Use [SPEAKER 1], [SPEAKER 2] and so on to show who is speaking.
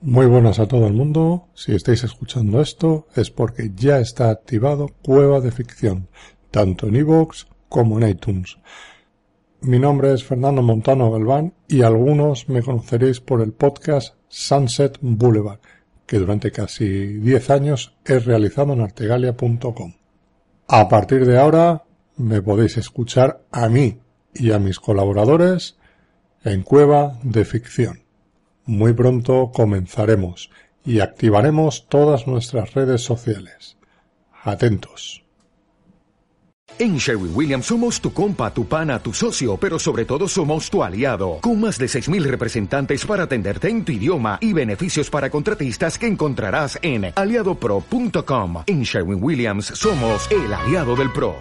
[SPEAKER 1] Muy buenas a todo el mundo. Si estáis escuchando esto es porque ya está activado Cueva de Ficción, tanto en iVoox como en iTunes. Mi nombre es Fernando Montano Galván y algunos me conoceréis por el podcast Sunset Boulevard, que durante casi 10 años he realizado en artegalia.com. A partir de ahora me podéis escuchar a mí y a mis colaboradores en Cueva de Ficción. Muy pronto comenzaremos y activaremos todas nuestras redes sociales. Atentos.
[SPEAKER 2] En Sherwin Williams somos tu compa, tu pana, tu socio, pero sobre todo somos tu aliado, con más de 6.000 representantes para atenderte en tu idioma y beneficios para contratistas que encontrarás en aliadopro.com. En Sherwin Williams somos el aliado del PRO.